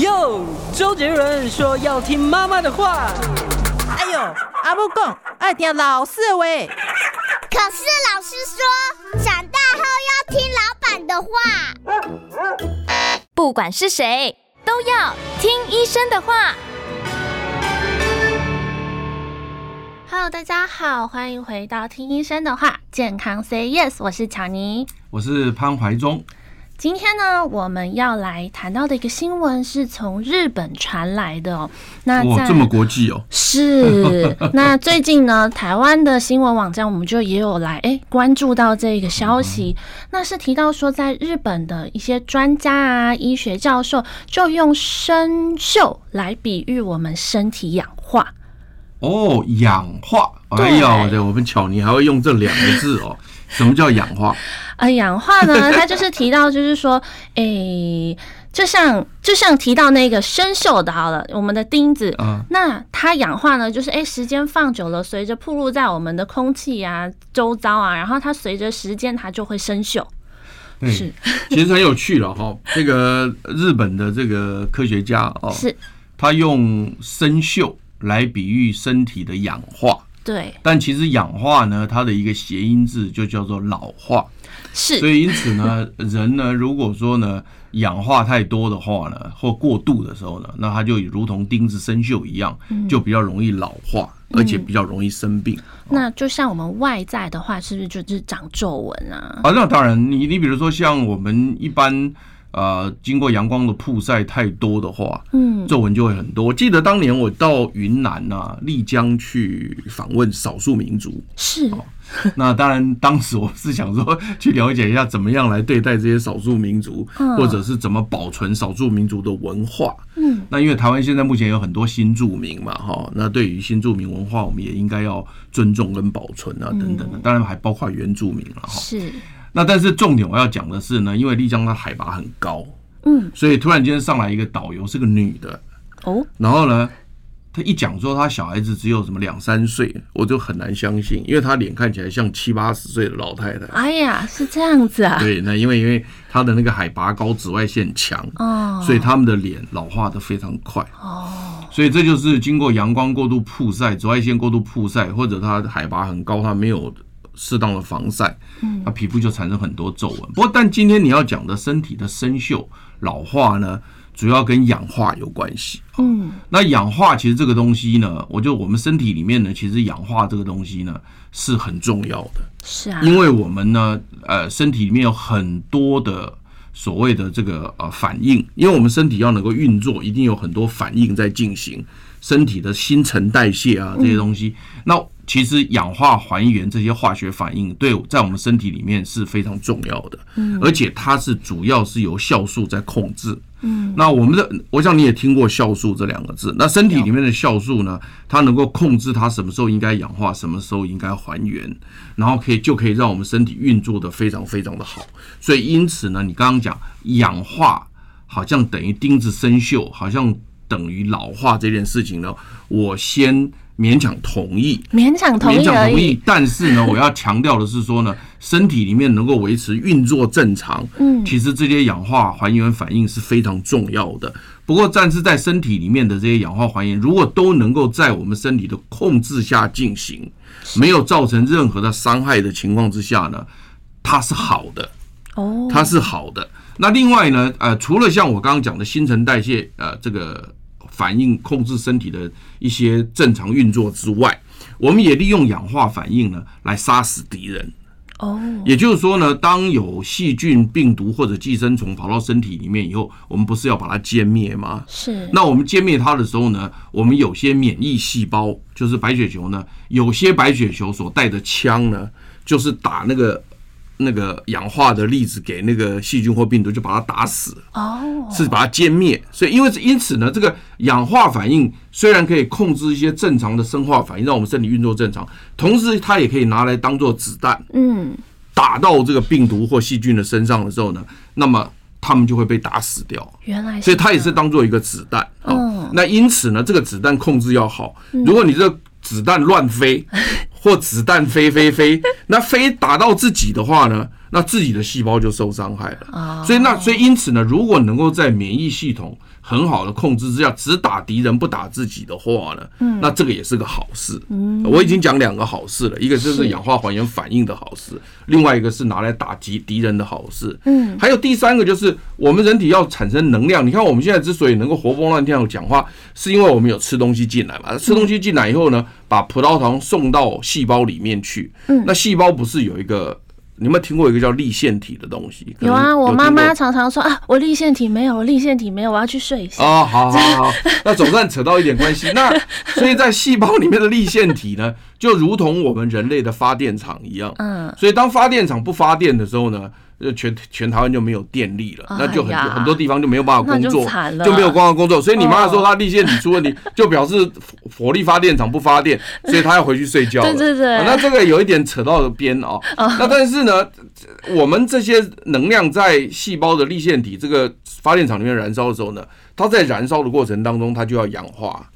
哟，周杰伦说要听妈妈的话。哎呦，阿母讲爱听老师的话。可是老师说，长大后要听老板的话。不管是谁，都要听医生的话。Hello，大家好，欢迎回到听医生的话，健康 Say Yes，我是巧妮，我是潘怀忠。今天呢，我们要来谈到的一个新闻是从日本传来的哦。那哇，这么国际哦。是。那最近呢，台湾的新闻网站我们就也有来哎关注到这个消息。嗯、那是提到说，在日本的一些专家啊、医学教授就用生锈来比喻我们身体氧化。哦，氧化。哎呀，对，我们巧妮还会用这两个字哦。什么叫氧化？呃，氧化呢，它就是提到，就是说，哎、欸，就像就像提到那个生锈的，好了，我们的钉子，嗯，那它氧化呢，就是哎、欸，时间放久了，随着暴露在我们的空气啊周遭啊，然后它随着时间它就会生锈。对，是，其实很有趣了哈。这个日本的这个科学家哦，是，他用生锈来比喻身体的氧化。对，但其实氧化呢，它的一个谐音字就叫做老化，是，所以因此呢，人呢，如果说呢氧化太多的话呢，或过度的时候呢，那它就如同钉子生锈一样，就比较容易老化，而且比较容易生病。那就像我们外在的话，是不是就是长皱纹啊？啊，那当然，你你比如说像我们一般。呃，经过阳光的曝晒太多的话，嗯，皱纹就会很多。我记得当年我到云南啊，丽江去访问少数民族，是。那当然，当时我是想说去了解一下怎么样来对待这些少数民族，或者是怎么保存少数民族的文化。嗯，那因为台湾现在目前有很多新住民嘛，哈，那对于新住民文化，我们也应该要尊重跟保存啊，等等的。当然还包括原住民了，哈。是。那但是重点我要讲的是呢，因为丽江它海拔很高，嗯，所以突然间上来一个导游是个女的，哦，然后呢，她一讲说她小孩子只有什么两三岁，我就很难相信，因为她脸看起来像七八十岁的老太太。哎呀，是这样子啊？对，那因为因为她的那个海拔高，紫外线强，哦，所以他们的脸老化的非常快，哦，所以这就是经过阳光过度曝晒、紫外线过度曝晒，或者它海拔很高，它没有。适当的防晒，嗯那皮肤就产生很多皱纹。不过，但今天你要讲的身体的生锈、老化呢，主要跟氧化有关系。嗯，那氧化其实这个东西呢，我觉得我们身体里面呢，其实氧化这个东西呢是很重要的。是啊，因为我们呢，呃，身体里面有很多的所谓的这个呃反应，因为我们身体要能够运作，一定有很多反应在进行，身体的新陈代谢啊这些东西，那。其实氧化还原这些化学反应，对在我们身体里面是非常重要的，嗯，而且它是主要是由酵素在控制，嗯，那我们的，我想你也听过酵素这两个字，那身体里面的酵素呢，它能够控制它什么时候应该氧化，什么时候应该还原，然后可以就可以让我们身体运作的非常非常的好，所以因此呢，你刚刚讲氧化好像等于钉子生锈，好像等于老化这件事情呢，我先。勉强同意，勉强同意，勉强同意。但是呢，我要强调的是说呢，身体里面能够维持运作正常，嗯，其实这些氧化还原反应是非常重要的。不过，但是在身体里面的这些氧化还原，如果都能够在我们身体的控制下进行，没有造成任何的伤害的情况之下呢，它是好的。哦，它是好的。那另外呢，呃，除了像我刚刚讲的新陈代谢，呃，这个。反应控制身体的一些正常运作之外，我们也利用氧化反应呢来杀死敌人。哦，也就是说呢，当有细菌、病毒或者寄生虫跑到身体里面以后，我们不是要把它歼灭吗？是。那我们歼灭它的时候呢，我们有些免疫细胞，就是白血球呢，有些白血球所带的枪呢，就是打那个。那个氧化的粒子给那个细菌或病毒，就把它打死哦，是把它歼灭。所以，因为因此呢，这个氧化反应虽然可以控制一些正常的生化反应，让我们身体运作正常，同时它也可以拿来当做子弹，嗯，打到这个病毒或细菌的身上的时候呢，那么它们就会被打死掉。原来，所以它也是当做一个子弹。哦，那因此呢，这个子弹控制要好。如果你这个子弹乱飞。或子弹飞飞飞，那飞打到自己的话呢？那自己的细胞就受伤害了。所以那所以因此呢，如果能够在免疫系统很好的控制之下，只打敌人不打自己的话呢，嗯，那这个也是个好事。嗯，我已经讲两个好事了，一个就是氧化还原反应的好事，另外一个是拿来打击敌人的好事。嗯，还有第三个就是我们人体要产生能量。你看我们现在之所以能够活蹦乱跳讲话，是因为我们有吃东西进来嘛？吃东西进来以后呢，把葡萄糖送到细胞里面去。嗯，那细胞不是有一个？你有没有听过一个叫立腺体的东西？有啊，我妈妈常常说啊，我立腺体没有，我粒线体没有，我要去睡一下。哦，好好好，那总算扯到一点关系。那 所以在细胞里面的立腺体呢，就如同我们人类的发电厂一样。嗯，所以当发电厂不发电的时候呢，就全全台湾就没有电力了，那就很很多地方就没有办法工作，就没有办法工作。所以你妈妈说她粒线体出问题，就表示火力发电厂不发电，所以她要回去睡觉了。对对对，那这个有一点扯到了边哦。那但是呢，我们这些能量在细胞的粒线体这个发电厂里面燃烧的时候呢，它在燃烧的过程当中，它就要氧化。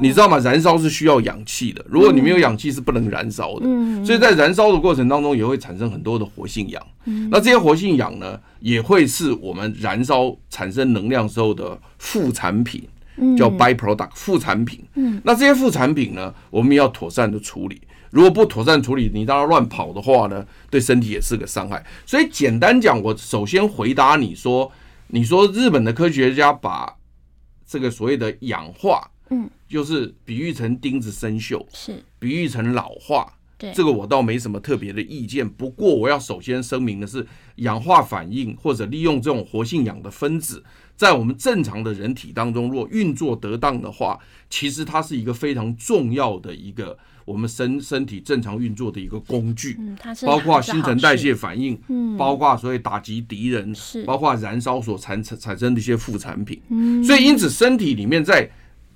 你知道吗？燃烧是需要氧气的，如果你没有氧气是不能燃烧的。所以在燃烧的过程当中也会产生很多的活性氧。那这些活性氧呢，也会是我们燃烧产生能量时候的副产品，叫 byproduct 副产品。那这些副产品呢，我们要妥善的处理。如果不妥善处理，你让它乱跑的话呢，对身体也是个伤害。所以简单讲，我首先回答你说，你说日本的科学家把这个所谓的氧化。嗯，就是比喻成钉子生锈，是比喻成老化。对，这个我倒没什么特别的意见。不过我要首先声明的是，氧化反应或者利用这种活性氧的分子，在我们正常的人体当中，如果运作得当的话，其实它是一个非常重要的一个我们身身体正常运作的一个工具。嗯，它是包括新陈代谢反应，嗯，包括所谓打击敌人，是包括燃烧所产产产生的一些副产品。嗯，所以因此身体里面在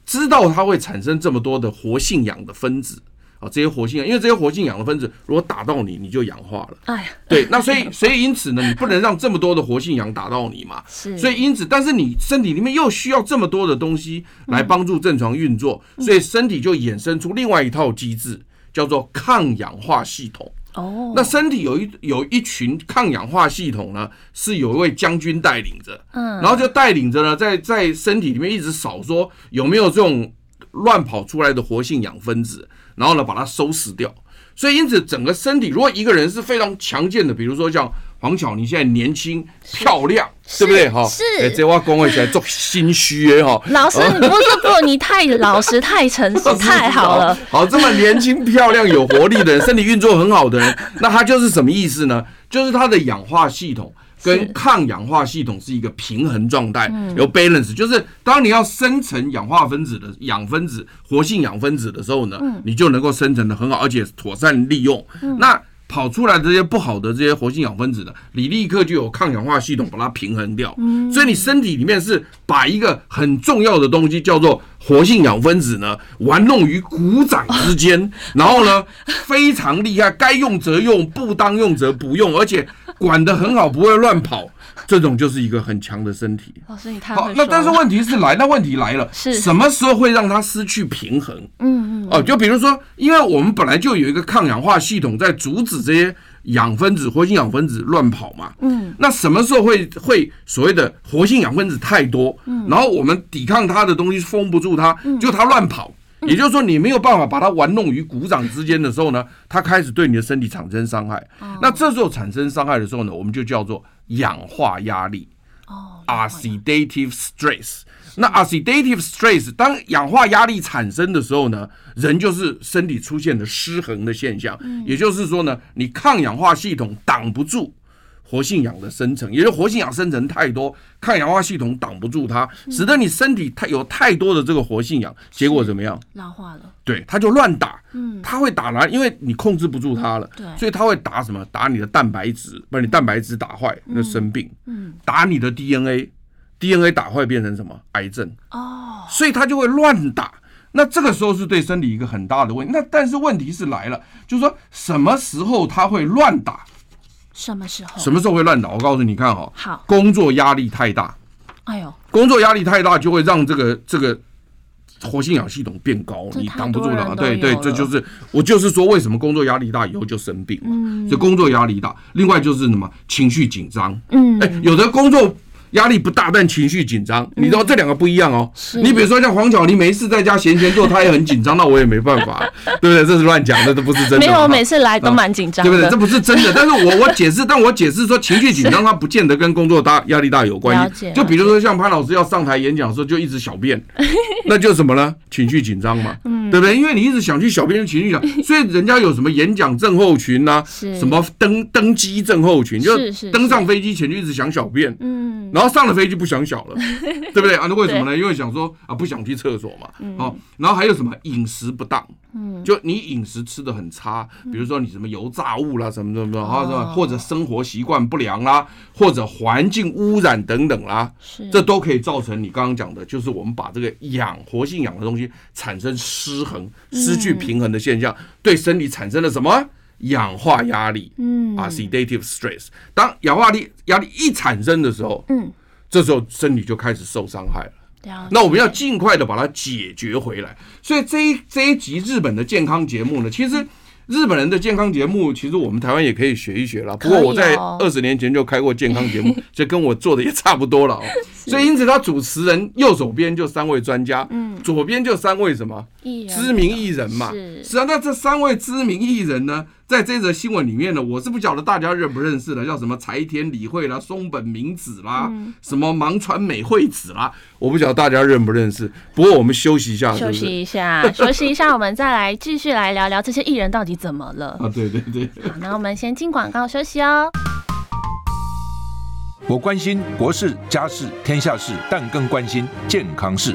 知道它会产生这么多的活性氧的分子啊，这些活性氧，因为这些活性氧的分子如果打到你，你就氧化了。哎呀，对，那所以 所以因此呢，你不能让这么多的活性氧打到你嘛。是，所以因此，但是你身体里面又需要这么多的东西来帮助正常运作，所以身体就衍生出另外一套机制，叫做抗氧化系统。哦，那身体有一有一群抗氧化系统呢，是有一位将军带领着，嗯，然后就带领着呢，在在身体里面一直扫，说有没有这种乱跑出来的活性氧分子，然后呢把它收拾掉。所以因此整个身体，如果一个人是非常强健的，比如说像。黄巧，你现在年轻漂亮，对不对？哈，是。哎，这话讲起来做心虚哎哈。老师，你不是说不？你太老实、太诚实、太好了。好，这么年轻、漂亮、有活力的人，身体运作很好的人，那他就是什么意思呢？就是他的氧化系统跟抗氧化系统是一个平衡状态，有 balance。就是当你要生成氧化分子的氧分子、活性氧分子的时候呢，你就能够生成的很好，而且妥善利用。那跑出来的这些不好的这些活性氧分子呢，你立刻就有抗氧化系统把它平衡掉。所以你身体里面是把一个很重要的东西叫做活性氧分子呢，玩弄于股掌之间，然后呢非常厉害，该用则用，不当用则不用，而且管得很好，不会乱跑。这种就是一个很强的身体。老师，你太好。那但是问题是来，那问题来了，是什么时候会让它失去平衡？嗯嗯。哦，就比如说，因为我们本来就有一个抗氧化系统在阻止这些氧分子、活性氧分子乱跑嘛。嗯。那什么时候会会所谓的活性氧分子太多？嗯。然后我们抵抗它的东西封不住它，就它乱跑。也就是说，你没有办法把它玩弄于股掌之间的时候呢，它开始对你的身体产生伤害。那这时候产生伤害的时候呢，我们就叫做氧化压力。哦，oxidative stress。那 oxidative stress，当氧化压力产生的时候呢，人就是身体出现了失衡的现象。也就是说呢，你抗氧化系统挡不住。活性氧的生成，也就是活性氧生成太多，抗氧化系统挡不住它，使得你身体太有太多的这个活性氧，结果怎么样？老化了。对，它就乱打。嗯，它会打来，因为你控制不住它了。对，所以它会打什么？打你的蛋白质，把你蛋白质打坏，那生病。嗯，打你的 DNA，DNA 打坏变成什么？癌症。哦，所以他就会乱打。那这个时候是对身体一个很大的问题。那但是问题是来了，就是说什么时候他会乱打？什么时候？什么时候会乱打？我告诉你看哈，好，工作压力太大，哎呦，工作压力太大就会让这个这个活性氧系统变高，你挡不住的。对对，这就是我就是说，为什么工作压力大以后就生病嘛？嗯，所以工作压力大，另外就是什么情绪紧张。嗯，哎，有的工作。压力不大，但情绪紧张，你知道这两个不一样哦。你比如说像黄巧，你没事在家闲闲坐，他也很紧张，那我也没办法，对不对？这是乱讲的，这不是真的。没有，我每次来都蛮紧张，对不对？这不是真的。但是我我解释，但我解释说情绪紧张，它不见得跟工作大压力大有关系。就比如说像潘老师要上台演讲的时候，就一直小便，那就什么呢？情绪紧张嘛，对不对？因为你一直想去小便，情绪紧，所以人家有什么演讲症候群呐，什么登登机症候群，就登上飞机前就一直想小便，嗯，然后上了飞机不想。小了，对不对啊？那为什么呢？因为想说啊，不想去厕所嘛。哦，然后还有什么饮食不当？嗯，就你饮食吃的很差，比如说你什么油炸物啦，什么什么的，或者生活习惯不良啦，或者环境污染等等啦，这都可以造成你刚刚讲的，就是我们把这个氧活性氧的东西产生失衡、失去平衡的现象，对身体产生了什么氧化压力？嗯，oxidative stress。当氧化力压力一产生的时候，嗯。这时候身体就开始受伤害了，那我们要尽快的把它解决回来。所以这一这一集日本的健康节目呢，其实日本人的健康节目，其实我们台湾也可以学一学了。不过我在二十年前就开过健康节目，这跟我做的也差不多了哦。所以因此，他主持人右手边就三位专家，嗯左边就三位什么知名艺人嘛。是啊，那这三位知名艺人呢？在这则新闻里面呢，我是不晓得大家认不认识的，叫什么柴田理惠啦、松本明子啦、嗯、什么盲川美惠子啦，我不晓得大家认不认识。不过我们休息一下休息一下，休息一下，我们再来继续来聊聊这些艺人到底怎么了 啊？对对对。好，那我们先进广告休息哦。我关心国事、家事、天下事，但更关心健康事。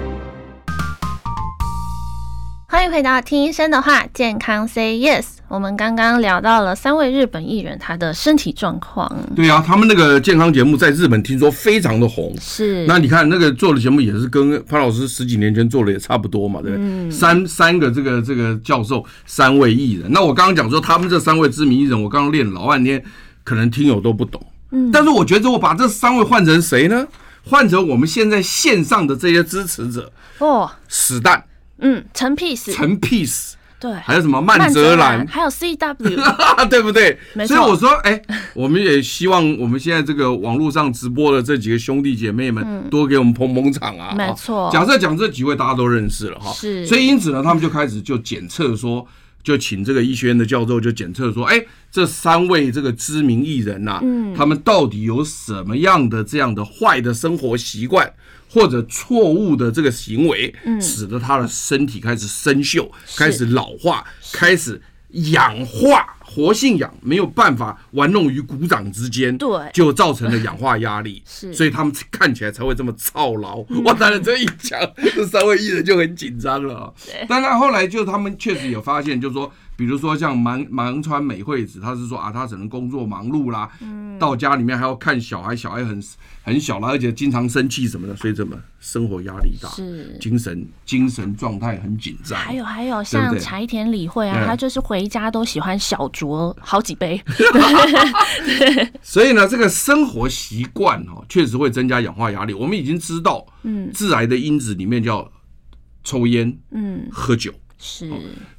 欢迎回到《听医生的话》，健康 Say Yes。我们刚刚聊到了三位日本艺人他的身体状况。对啊，他们那个健康节目在日本听说非常的红。是。那你看那个做的节目也是跟潘老师十几年前做的也差不多嘛，对不对？嗯。三三个这个这个教授，三位艺人。那我刚刚讲说他们这三位知名艺人，我刚刚练老半天，可能听友都不懂。嗯。但是我觉得我把这三位换成谁呢？换成我们现在线上的这些支持者。哦。史旦。嗯，陈 Peace，陈 Peace，对，还有什么曼泽兰，还有 CW，对不对？所以我说，哎、欸，我们也希望我们现在这个网络上直播的这几个兄弟姐妹们，多给我们捧捧场啊！没错。假设讲这几位大家都认识了哈，是。所以因此呢，他们就开始就检测说，就请这个医学院的教授就检测说，哎、欸，这三位这个知名艺人呐、啊，嗯，他们到底有什么样的这样的坏的生活习惯？或者错误的这个行为，使得他的身体开始生锈，开始老化，开始氧化，活性氧没有办法玩弄于股掌之间，对，就造成了氧化压力，是，所以他们看起来才会这么操劳。哇，当然这一讲，这三位艺人就很紧张了。但他后来就他们确实有发现，就是说。比如说像芒芒川美惠子，她是说啊，她只能工作忙碌啦，嗯，到家里面还要看小孩，小孩很很小了，而且经常生气什么的，所以怎么生活压力大，是精神精神状态很紧张。还有还有像柴田理惠啊，她就是回家都喜欢小酌好几杯。所以呢，这个生活习惯哦，确实会增加氧化压力。我们已经知道，嗯，致癌的因子里面叫抽烟，嗯，喝酒。是，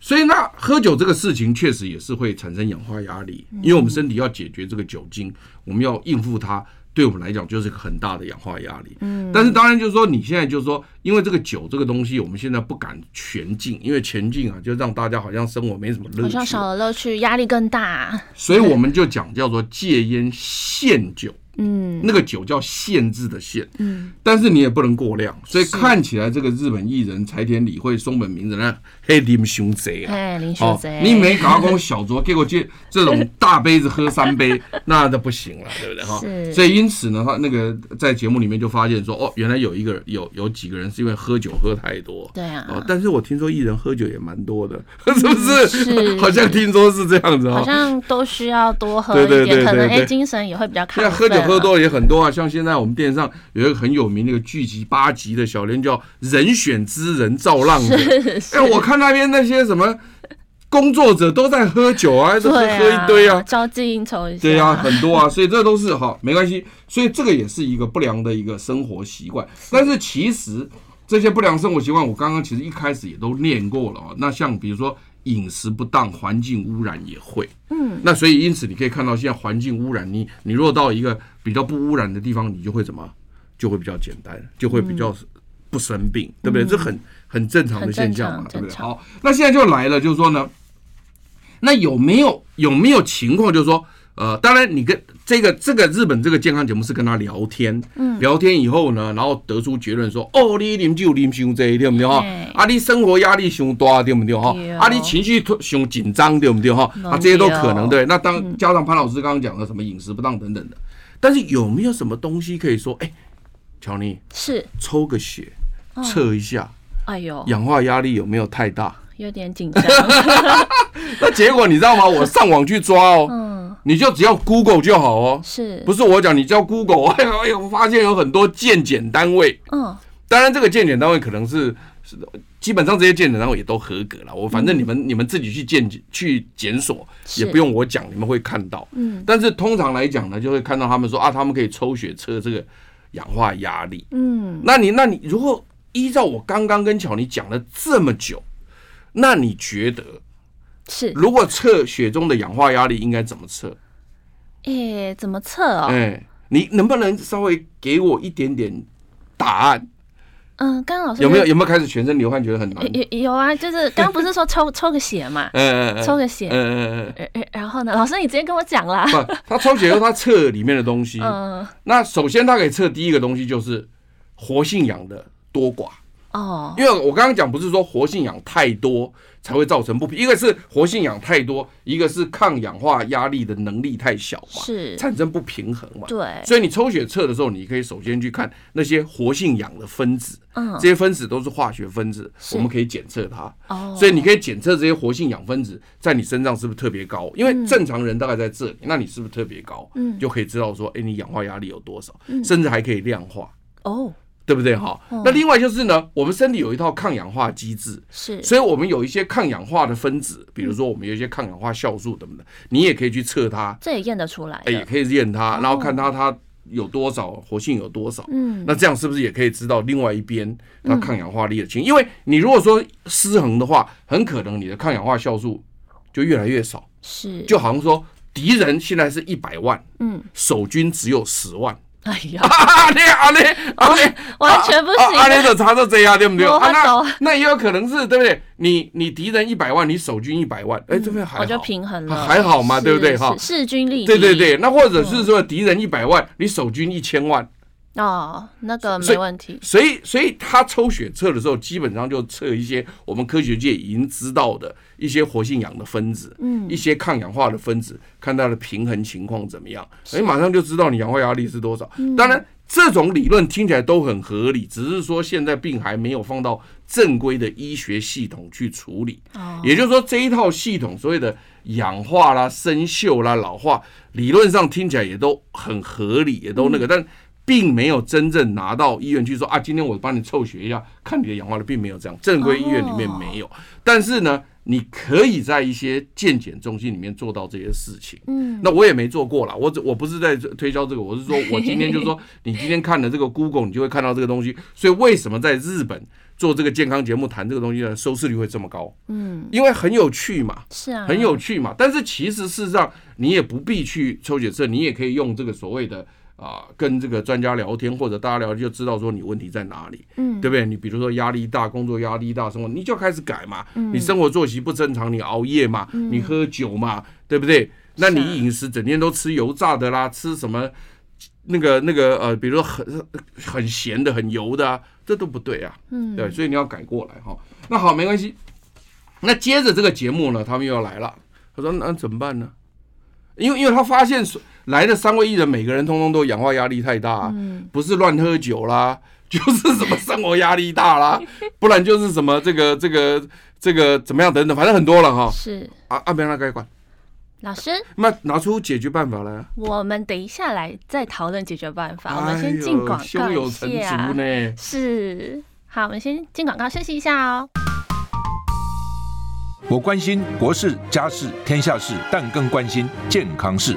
所以那喝酒这个事情确实也是会产生氧化压力，因为我们身体要解决这个酒精，我们要应付它，对我们来讲就是一个很大的氧化压力。嗯，但是当然就是说，你现在就是说，因为这个酒这个东西，我们现在不敢全禁，因为全禁啊，就让大家好像生活没什么乐趣，好像少了乐趣，压力更大。所以我们就讲叫做戒烟限酒。嗯，那个酒叫限制的限，嗯，但是你也不能过量，所以看起来这个日本艺人柴田理惠、松本明子那黑林兄贼啊，哎，林兄贼，你没搞公小酌，结果这 这种大杯子喝三杯，那都不行了，对不对？哈？是，所以因此呢，他那个在节目里面就发现说，哦，原来有一个有有几个人是因为喝酒喝太多，对啊，哦，但是我听说艺人喝酒也蛮多的，是不是？是，好像听说是这样子，好像都需要多喝一点，可能哎精神也会比较亢奋。喝多也很多啊，像现在我们电视上有一个很有名的一个剧集八集的小连叫《人选之人造浪者》，哎，我看那边那些什么工作者都在喝酒啊，都喝喝一堆啊，交际应酬一下，对啊，很多啊，所以这都是哈，没关系，所以这个也是一个不良的一个生活习惯。但是其实这些不良生活习惯，我刚刚其实一开始也都念过了啊。那像比如说饮食不当，环境污染也会，嗯，那所以因此你可以看到现在环境污染，你你若到一个比较不污染的地方，你就会怎么，就会比较简单，就会比较不生病，嗯、对不对？这很很正常的现象嘛，对不对？好，那现在就来了，就是说呢，那有没有有没有情况，就是说，呃，当然你跟这个这个日本这个健康节目是跟他聊天，嗯，聊天以后呢，然后得出结论说，哦，你啉酒啉伤多，对不对哈？啊，你生活压力伤大，对不对哈？啊，你情绪伤紧张，对不对哈？啊，这些都可能对。那当加上潘老师刚刚讲的什么饮食不当等等的。但是有没有什么东西可以说？哎，乔尼是抽个血测一下，哎呦，氧化压力有没有太大？有点紧张。那结果你知道吗？我上网去抓哦，嗯，你就只要 Google 就好哦，是不是？我讲你叫 Google，哎呦哎呦，我发现有很多健检单位，嗯，当然这个健检单位可能是是基本上这些健检单位也都合格了。我反正你们你们自己去健去检索。也不用我讲，你们会看到。嗯，但是通常来讲呢，就会看到他们说啊，他们可以抽血测这个氧化压力。嗯，那你那你如果依照我刚刚跟巧妮讲了这么久，那你觉得是如果测血中的氧化压力应该怎么测？诶，怎么测哦？诶，你能不能稍微给我一点点答案？嗯，刚刚老师有没有有没有开始全身流汗，觉得很难？有有啊，就是刚刚不是说抽 抽个血嘛？嗯嗯抽个血，嗯嗯嗯，然后呢，老师你直接跟我讲啦。不，他抽血后他测里面的东西。嗯。那首先他可以测第一个东西就是活性氧的多寡。哦。因为我刚刚讲不是说活性氧太多。才会造成不平，一个是活性氧太多，一个是抗氧化压力的能力太小嘛，是产生不平衡嘛。对，所以你抽血测的时候，你可以首先去看那些活性氧的分子，嗯，这些分子都是化学分子，我们可以检测它。哦，所以你可以检测这些活性氧分子在你身上是不是特别高？因为正常人大概在这里，那你是不是特别高？嗯，就可以知道说，哎，你氧化压力有多少，甚至还可以量化。哦。对不对？哈？那另外就是呢，我们身体有一套抗氧化机制，是，所以我们有一些抗氧化的分子，比如说我们有一些抗氧化酵素等等，你也可以去测它，这也验得出来，哎，也可以验它，然后看它它有多少活性有多少，嗯，那这样是不是也可以知道另外一边它抗氧化力的情？因为你如果说失衡的话，很可能你的抗氧化酵素就越来越少，是，就好像说敌人现在是一百万，嗯，守军只有十万。哎呀，阿你阿你阿你完全不行，阿你的查到这样对不对？那那也有可能是对不对？你你敌人一百万，你守军一百万，哎，这边还好，我就平衡了，还好嘛，对不对？哈，势均力敌。对对对，那或者是说敌人一百万，你守军一千万。哦，那个没问题。所以，所以他抽血测的时候，基本上就测一些我们科学界已经知道的一些活性氧的分子，嗯，一些抗氧化的分子，看它的平衡情况怎么样，哎，马上就知道你氧化压力是多少。当然，这种理论听起来都很合理，只是说现在病还没有放到正规的医学系统去处理。哦，也就是说这一套系统所谓的氧化啦、生锈啦、老化，理论上听起来也都很合理，也都那个，但。并没有真正拿到医院去说啊，今天我帮你抽血一下，看你的氧化率，并没有这样，正规医院里面没有。但是呢，你可以在一些健检中心里面做到这些事情。嗯，那我也没做过啦，我我不是在推销这个，我是说 我今天就是说，你今天看了这个 Google，你就会看到这个东西。所以为什么在日本做这个健康节目谈这个东西呢？收视率会这么高？嗯，因为很有趣嘛，是啊，很有趣嘛。但是其实事实上，你也不必去抽血测，你也可以用这个所谓的。啊，跟这个专家聊天或者大家聊天，就知道说你问题在哪里，嗯，对不对？你比如说压力大，工作压力大，什么你就开始改嘛。嗯，你生活作息不正常，你熬夜嘛，你喝酒嘛，对不对？那你饮食整天都吃油炸的啦，吃什么那个那个呃，比如说很很咸的、很油的啊，这都不对啊。嗯，对，所以你要改过来哈。那好，没关系。那接着这个节目呢，他们又要来了。他说：“那怎么办呢？因为因为他发现来的三位艺人，每个人通通都氧化压力太大，嗯，不是乱喝酒啦，就是什么生活压力大啦，不然就是什么这个这个这个怎么样等等，反正很多了哈。是啊，阿别让他该管。老师，那拿出解决办法来。我们等一下来再讨论解决办法。我们先进广告一下。胸有成竹呢。是，好，我们先进广告休息一下哦。”我关心国事、家事、天下事，但更关心健康事。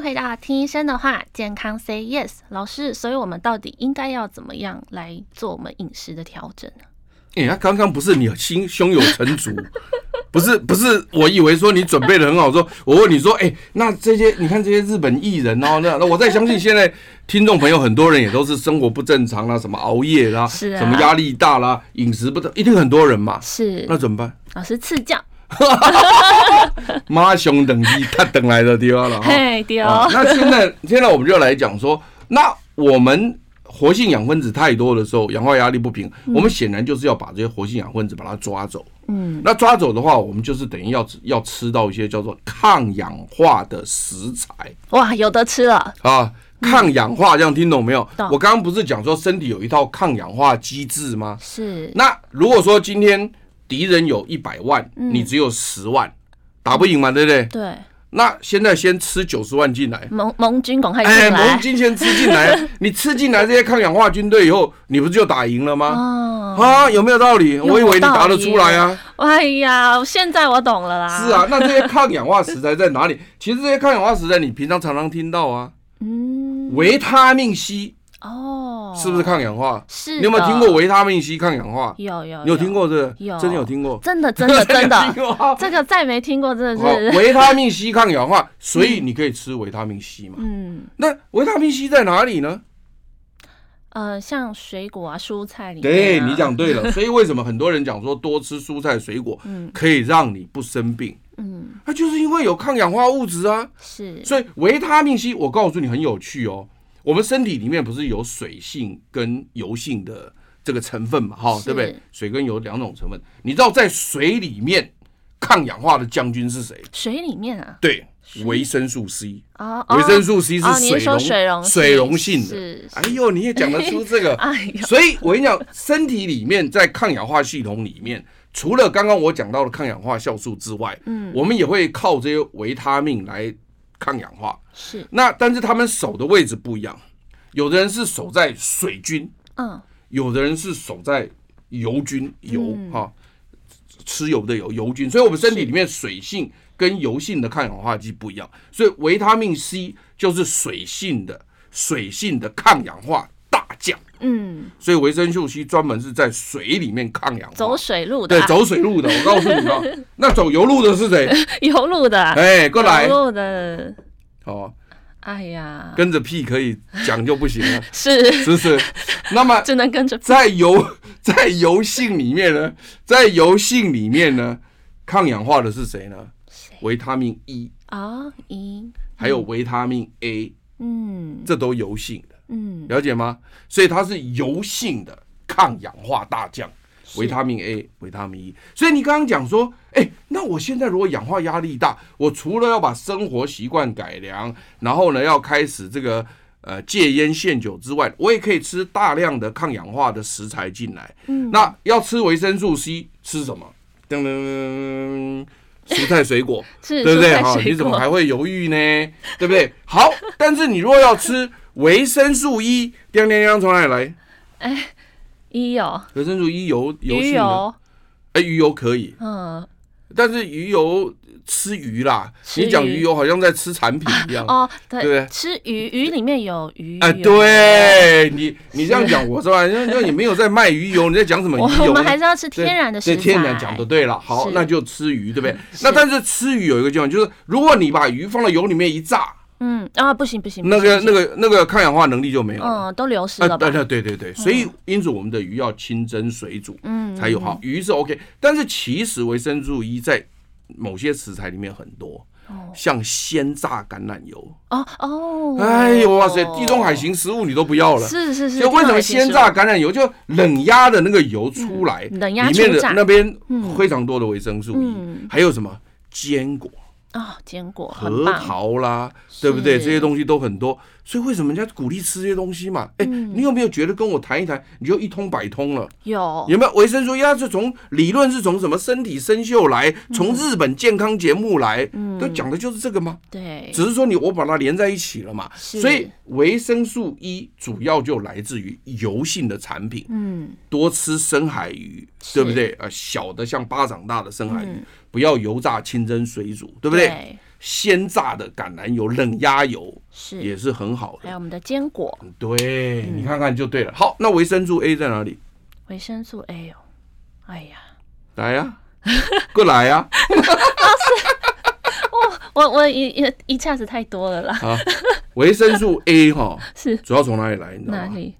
回到听医生的话，健康 Say Yes，老师。所以，我们到底应该要怎么样来做我们饮食的调整呢？哎呀，刚刚不是你心胸有成竹，不 是不是，我以为说你准备的很好，说我问你说，哎，那这些你看这些日本艺人哦，那那我再相信现在听众朋友很多人也都是生活不正常啦，什么熬夜啦，是啊，什么压力大啦，饮食不正，一定很多人嘛，是，那怎么办？老师赐教。妈熊等级他等来的地方了哈。对哦。那现在现在我们就来讲说，那我们活性氧分子太多的时候，氧化压力不平，我们显然就是要把这些活性氧分子把它抓走。嗯。那抓走的话，我们就是等于要要吃到一些叫做抗氧化的食材。哇，有得吃了啊！抗氧化，这样听懂没有？我刚刚不是讲说身体有一套抗氧化机制吗？是。那如果说今天。敌人有一百万，你只有十万，打不赢嘛，对不对？对。那现在先吃九十万进来，盟盟军赶快进来。哎，盟军先吃进来，你吃进来这些抗氧化军队以后，你不是就打赢了吗？啊，有没有道理？我以为你答得出来啊。哎呀，现在我懂了啦。是啊，那这些抗氧化食材在哪里？其实这些抗氧化食材你平常常常听到啊。嗯。维他命 C。哦，是不是抗氧化？是，你有没有听过维他命 C 抗氧化？有有，你有听过这个？有，真的有听过？真的真的真的，这个再没听过，真的是维他命 C 抗氧化，所以你可以吃维他命 C 嘛。嗯，那维他命 C 在哪里呢？呃，像水果啊、蔬菜里面。对，你讲对了，所以为什么很多人讲说多吃蔬菜水果，可以让你不生病？嗯，那就是因为有抗氧化物质啊。是，所以维他命 C，我告诉你很有趣哦。我们身体里面不是有水性跟油性的这个成分嘛？哈，对不对？水跟油两种成分。你知道在水里面抗氧化的将军是谁？水里面啊？对，维生素 C 啊，维生素 C 是水溶水溶性的。哎呦，你也讲得出这个？所以我跟你讲，身体里面在抗氧化系统里面，除了刚刚我讲到的抗氧化酵素之外，嗯，我们也会靠这些维他命来。抗氧化。是。那，但是他们守的位置不一样，有的人是守在水军，嗯，有的人是守在油军，油哈，吃油的油油菌，所以我们身体里面水性跟油性的抗氧化剂不一样，所以维他命 C 就是水性的水性的抗氧化大将，嗯，所以维生素 C 专门是在水里面抗氧化，走水路的，对，走水路的，我告诉你啊，那走油路的是谁？油路的，哎，过来，油路的，哦，哎呀，跟着屁可以讲就不行了，是，是不是？那么 只能跟着在油在油性里面呢，在油性里面呢，抗氧化的是谁呢？维他命 E 啊，E，还有维他命 A，嗯，这都油性的。嗯，了解吗？所以它是油性的抗氧化大将，维他命 A、维他命 E。所以你刚刚讲说，哎，那我现在如果氧化压力大，我除了要把生活习惯改良，然后呢要开始这个呃戒烟限酒之外，我也可以吃大量的抗氧化的食材进来。嗯，那要吃维生素 C，吃什么？噔噔，蔬菜水果，对不对？哈，你怎么还会犹豫呢？对不对？好，但是你如果要吃。维生素 E，叮叮叮，从哪里来？哎，E 有维生素 E 油油鱼油，哎，鱼油可以，嗯，但是鱼油吃鱼啦，你讲鱼油好像在吃产品一样哦，对对，吃鱼鱼里面有鱼哎，对你你这样讲我是吧？那那你没有在卖鱼油，你在讲什么鱼油？我们还是要吃天然的食材。天然讲的对了，好，那就吃鱼，对不对？那但是吃鱼有一个地方，就是如果你把鱼放到油里面一炸，嗯啊，不行不行，那个那个那个抗氧化能力就没有了，嗯，都流失了。对对对对对，所以因此我们的鱼要清蒸水煮，嗯，才有好。鱼是 OK。但是其实维生素 E 在某些食材里面很多，像鲜榨橄榄油。哦哦，哎呦哇塞，地中海型食物你都不要了，是是是。就为什么鲜榨橄榄油就冷压的那个油出来，冷压里面的那边非常多的维生素 E，还有什么？坚果啊，坚果核桃啦，对不对？这些东西都很多。所以为什么人家鼓励吃这些东西嘛？哎，你有没有觉得跟我谈一谈，你就一通百通了？有有没有维生素 E？它是从理论是从什么身体生锈来，从日本健康节目来，都讲的就是这个吗？对，只是说你我把它连在一起了嘛。所以维生素 E 主要就来自于油性的产品，嗯，多吃深海鱼，对不对？呃，小的像巴掌大的深海鱼，不要油炸、清蒸、水煮，对不对？鲜榨的橄榄油、冷压油是也是很好的，还有我们的坚果，对，你看看就对了。好，那维生素 A 在哪里？维生素 A 哦，哎呀，来呀，过来呀！老师，我我我一一一下子太多了啦。啊，维生素 A 哈是主要从哪里来？你知道吗？哪里？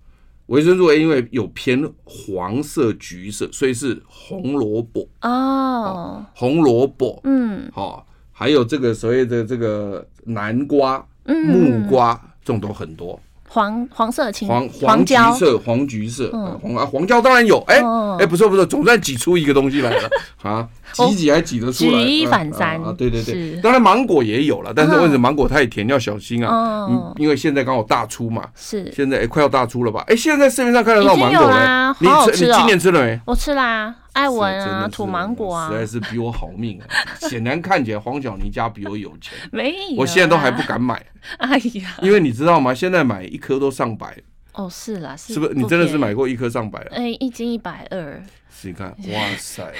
维生素 A 因为有偏黄色、橘色，所以是红萝卜哦，红萝卜，嗯，好。还有这个所谓的这个南瓜、木瓜，这种都很多。黄黄色青黄黄橘色黄橘色，黄啊黄椒当然有。哎哎，不错不错，总算挤出一个东西来了 啊！挤挤还挤得出来。举一反三啊！对对对，当然芒果也有了，但是为什么芒果太甜要小心啊？嗯，因为现在刚好大出嘛。是。现在哎快要大出了吧？哎，现在市面上看得到芒果了。你吃你今年吃了没？我吃啦。艾文啊，土芒果啊，实在是比我好命啊！显然看起来黄小妮家比我有钱，没有，我现在都还不敢买。哎呀，因为你知道吗？现在买一颗都上百。哦，是啦，是不是？你真的是买过一颗上百？哎，一斤一百二。你看，哇塞，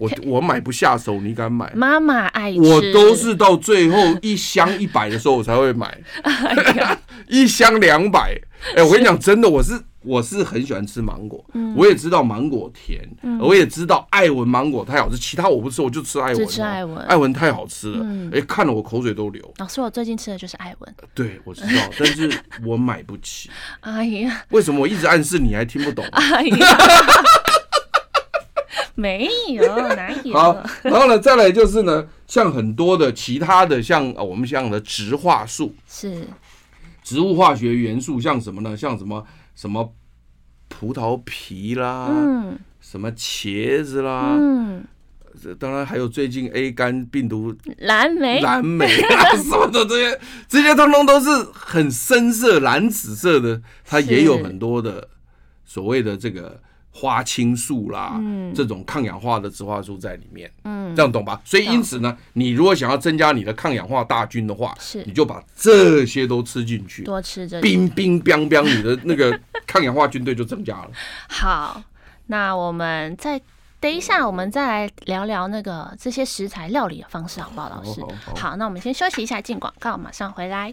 我我买不下手，你敢买？妈妈爱吃，我都是到最后一箱一百的时候我才会买，一箱两百。哎，我跟你讲，真的，我是。我是很喜欢吃芒果，我也知道芒果甜，我也知道爱文芒果太好吃，其他我不吃，我就吃爱文。只吃爱文，爱文太好吃了，哎，看了我口水都流。老师，我最近吃的就是爱文。对，我知道，但是我买不起。哎呀，为什么我一直暗示你还听不懂？哎呀，没有，哪有？好，然后呢，再来就是呢，像很多的其他的，像我们讲的植化素，是植物化学元素，像什么呢？像什么？什么葡萄皮啦，嗯，什么茄子啦，嗯，当然还有最近 A 肝病毒，蓝莓，蓝莓啊 什么的这些，这些通通都是很深色蓝紫色的，它也有很多的所谓的这个。花青素啦，嗯、这种抗氧化的植化素在里面，嗯，这样懂吧？所以因此呢，你如果想要增加你的抗氧化大军的话，是，你就把这些都吃进去，多吃这，冰冰冰冰，你的那个抗氧化军队就增加了。好，那我们再等一下，我们再来聊聊那个这些食材料理的方式，好不好，老师？好，好，好，好，那我们先休息一下，进广告，马上回来。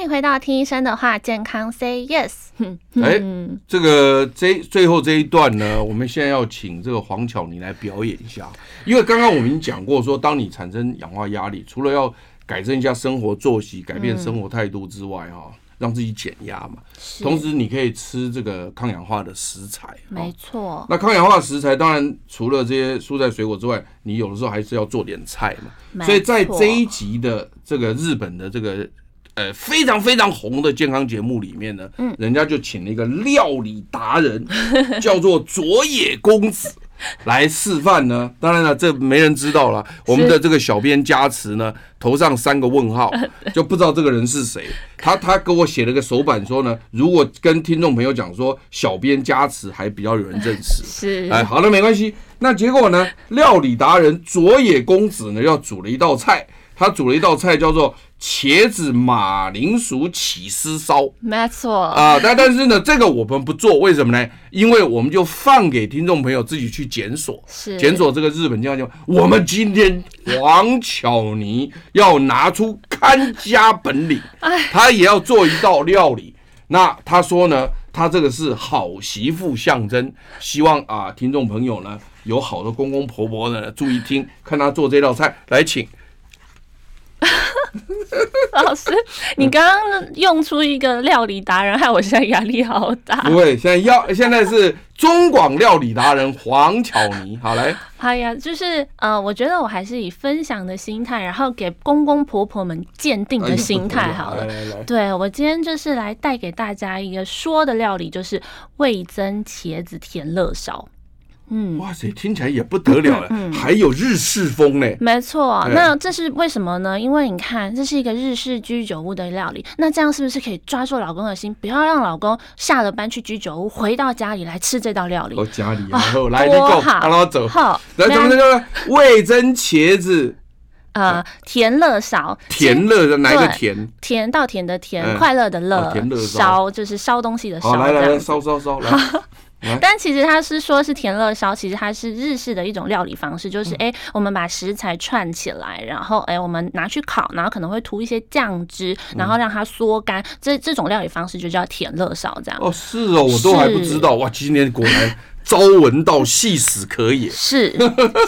欢迎回到听医生的话，健康 Say Yes。哎，这个这最后这一段呢，我们现在要请这个黄巧妮来表演一下，因为刚刚我们已经讲过，说当你产生氧化压力，除了要改正一下生活作息、改变生活态度之外，哈、嗯，让自己减压嘛。同时，你可以吃这个抗氧化的食材。没错。那抗氧化的食材，当然除了这些蔬菜水果之外，你有的时候还是要做点菜嘛。所以在这一集的这个日本的这个。呃，非常非常红的健康节目里面呢，嗯，人家就请了一个料理达人，叫做佐野公子，来示范呢？当然了，这没人知道了。我们的这个小编加持呢，头上三个问号，就不知道这个人是谁。他他给我写了个手板说呢，如果跟听众朋友讲说小编加持，还比较有人认识。是，哎，好了，没关系。那结果呢？料理达人佐野公子呢，要煮了一道菜。他煮了一道菜，叫做茄子马铃薯起司烧。没错啊，但但是呢，这个我们不做，为什么呢？因为我们就放给听众朋友自己去检索。是检索这个日本叫叫。我们今天黄巧妮要拿出看家本领，她也要做一道料理。那她说呢，她这个是好媳妇象征，希望啊，听众朋友呢有好的公公婆婆呢注意听，看她做这道菜，来请。老师，你刚刚用出一个料理达人，害我现在压力好大。不会，现在要现在是中广料理达人黄巧妮。好来，哎呀，就是呃，我觉得我还是以分享的心态，然后给公公婆婆们鉴定的心态好了。来来来，对，我今天就是来带给大家一个说的料理，就是味增茄子甜乐烧。嗯，哇塞，听起来也不得了了，嗯嗯、还有日式风呢。没错，那这是为什么呢？因为你看，这是一个日式居酒屋的料理，那这样是不是可以抓住老公的心，不要让老公下了班去居酒屋，回到家里来吃这道料理？哦，家里然后来，你够，让我走。好，来，怎么这个味增茄子？呃，甜乐烧，甜乐的哪一个甜？甜稻田的甜，快乐的乐，甜乐烧就是烧东西的烧。来来来，烧烧烧来。但其实它是说是甜乐烧，其实它是日式的一种料理方式，就是哎、欸，我们把食材串起来，然后哎、欸，我们拿去烤，然后可能会涂一些酱汁，然后让它缩干，这这种料理方式就叫甜乐烧这样。哦，是哦，我都还不知道哇，今天果然 朝闻道，夕死可也。是，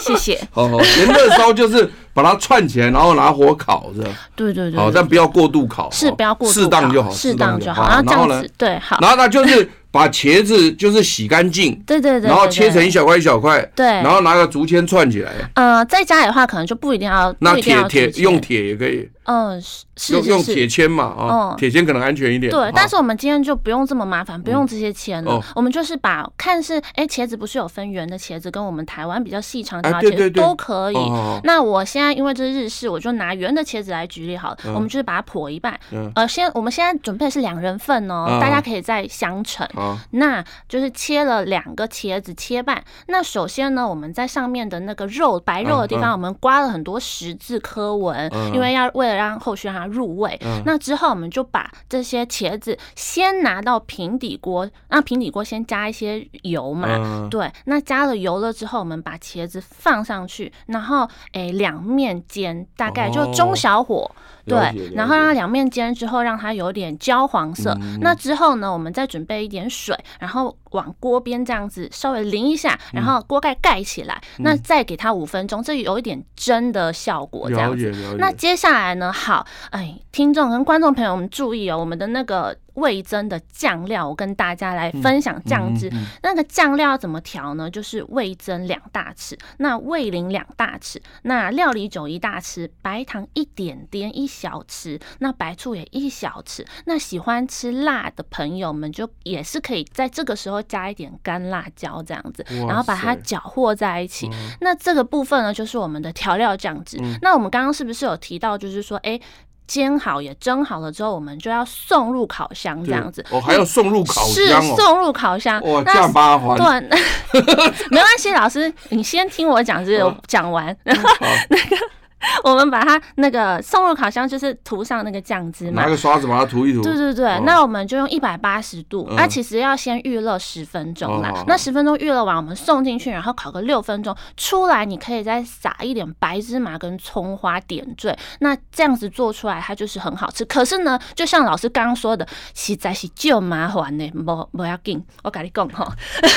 谢谢。好 好，甜乐烧就是把它串起来，然后拿火烤，是吧？对对对。好，但不要过度烤，是不要过度，适当就好，适当就好。然后这样子，对，好。然后它就是。把茄子就是洗干净，对对对，然后切成一小块一小块，对，然后拿个竹签串起来。呃，在家里的话，可能就不一定要，那铁铁用铁也可以。嗯，是用用铁签嘛，啊，铁签可能安全一点。对，但是我们今天就不用这么麻烦，不用这些签了。我们就是把看是，哎，茄子不是有分圆的茄子，跟我们台湾比较细长的茄子都可以。那我现在因为这是日式，我就拿圆的茄子来举例好了。我们就是把它剖一半。呃，先我们现在准备是两人份哦，大家可以再相乘。那就是切了两个茄子切半。那首先呢，我们在上面的那个肉白肉的地方，我们刮了很多十字刻纹，因为要为了。让后续让它入味。嗯、那之后，我们就把这些茄子先拿到平底锅，让平底锅先加一些油嘛。嗯、对，那加了油了之后，我们把茄子放上去，然后诶两面煎，大概就中小火。哦、对，然后让它两面煎之后，让它有点焦黄色。嗯、那之后呢，我们再准备一点水，然后。往锅边这样子稍微淋一下，然后锅盖盖起来，嗯、那再给它五分钟，这有一点蒸的效果这样子。那接下来呢？好，哎，听众跟观众朋友们注意哦，我们的那个。味增的酱料，我跟大家来分享酱汁。那个酱料要怎么调呢？就是味增两大匙，那味淋两大匙，那料理酒一大匙，白糖一点点一小匙，那白醋也一小匙。那喜欢吃辣的朋友们，就也是可以在这个时候加一点干辣椒这样子，然后把它搅和在一起。那这个部分呢，就是我们的调料酱汁。那我们刚刚是不是有提到，就是说，哎。煎好也蒸好了之后，我们就要送入烤箱这样子。哦，还要送入烤箱哦。是送入烤箱。哇，这样麻烦。对，没关系，老师，你先听我讲，这个讲完，然后 那个。我们把它那个送入烤箱，就是涂上那个酱汁嘛，拿个刷子把它涂一涂。对对对，那我们就用一百八十度，那其实要先预热十分钟啦。那十分钟预热完，我们送进去，然后烤个六分钟，出来你可以再撒一点白芝麻跟葱花点缀。那这样子做出来，它就是很好吃。可是呢，就像老师刚刚说的，实在是就麻烦呢，不不要紧，我跟你讲哈。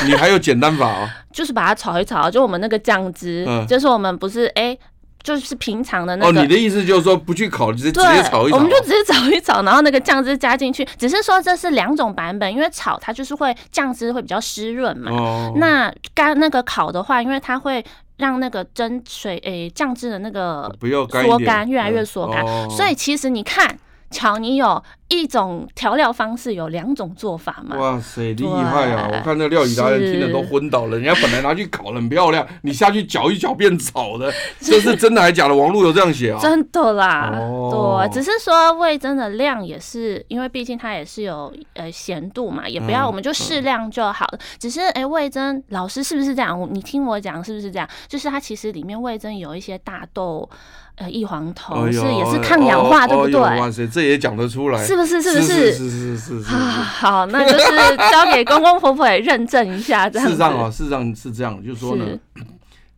你还有简单法哦，就是把它炒一炒，就我们那个酱汁，就是我们不是哎。就是平常的那个。哦，你的意思就是说不去烤，直接直接炒一炒。我们就直接炒一炒，然后那个酱汁加进去。只是说这是两种版本，因为炒它就是会酱汁会比较湿润嘛。哦。那干那个烤的话，因为它会让那个蒸水诶酱汁的那个缩干，越来越缩干。所以其实你看。巧你有一种调料方式，有两种做法嘛？哇塞，厉害啊！我看那料理达人听的都昏倒了。人家本来拿去烤的很漂亮，你下去搅一搅变炒的，这是真的还假的？网络有这样写啊？真的啦，哦、对，只是说味增的量也是，因为毕竟它也是有呃咸度嘛，也不要，我们就适量就好了。只是哎，味增老师是不是这样？你听我讲是不是这样？就是它其实里面味增有一些大豆。呃，异黄酮、哎、是也是抗氧化，哦、对不对？哇塞，这也讲得出来，是不是？是不是？是是是是是。好，那就是交给公公婆婆也认证一下，这样。事实上啊，事实上是这样，就是说呢，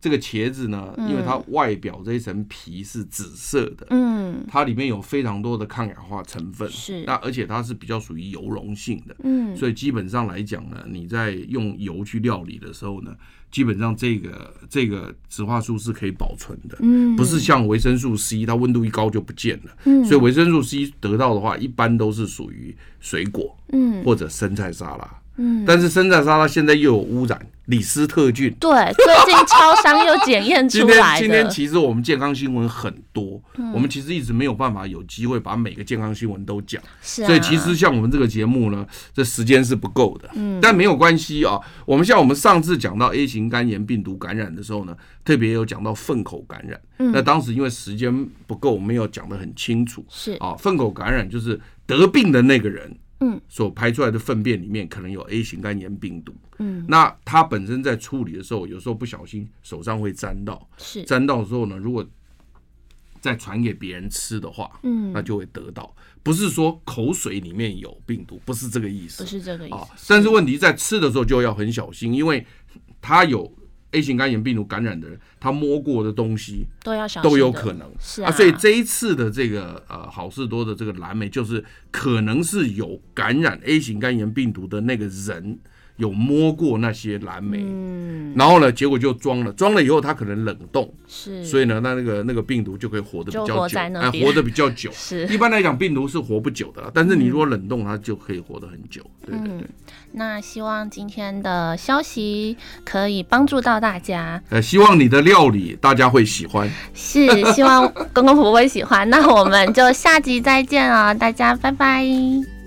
这个茄子呢，因为它外表这一层皮是紫色的，嗯，它里面有非常多的抗氧化成分，是。那而且它是比较属于油溶性的，嗯，所以基本上来讲呢，你在用油去料理的时候呢。基本上这个这个植化素是可以保存的，嗯，不是像维生素 C，它温度一高就不见了，嗯，所以维生素 C 得到的话，一般都是属于水果，嗯，或者生菜沙拉。嗯，但是生菜沙拉现在又有污染，李斯特菌。对，最近超商又检验出来今天今天其实我们健康新闻很多，嗯、我们其实一直没有办法有机会把每个健康新闻都讲。是啊。所以其实像我们这个节目呢，这时间是不够的。嗯。但没有关系啊，我们像我们上次讲到 A 型肝炎病毒感染的时候呢，特别有讲到粪口感染。嗯。那当时因为时间不够，没有讲得很清楚。是。啊，粪口感染就是得病的那个人。嗯，所排出来的粪便里面可能有 A 型肝炎病毒。嗯，那它本身在处理的时候，有时候不小心手上会沾到，是沾到的时候呢，如果再传给别人吃的话，嗯，那就会得到。不是说口水里面有病毒，不是这个意思，不是这个意思。啊但是问题在吃的时候就要很小心，因为它有。A 型肝炎病毒感染的人，他摸过的东西都要小，都有可能。是啊，啊，所以这一次的这个呃好事多的这个蓝莓，就是可能是有感染 A 型肝炎病毒的那个人。有摸过那些蓝莓，嗯，然后呢，结果就装了，装了以后它可能冷冻，是，所以呢，那那个那个病毒就可以活得比较久，哎，活得比较久。是，一般来讲病毒是活不久的，但是你如果冷冻它就可以活得很久。对对对。那希望今天的消息可以帮助到大家。呃，希望你的料理大家会喜欢。是，希望公公婆婆会喜欢。那我们就下集再见啊，大家拜拜。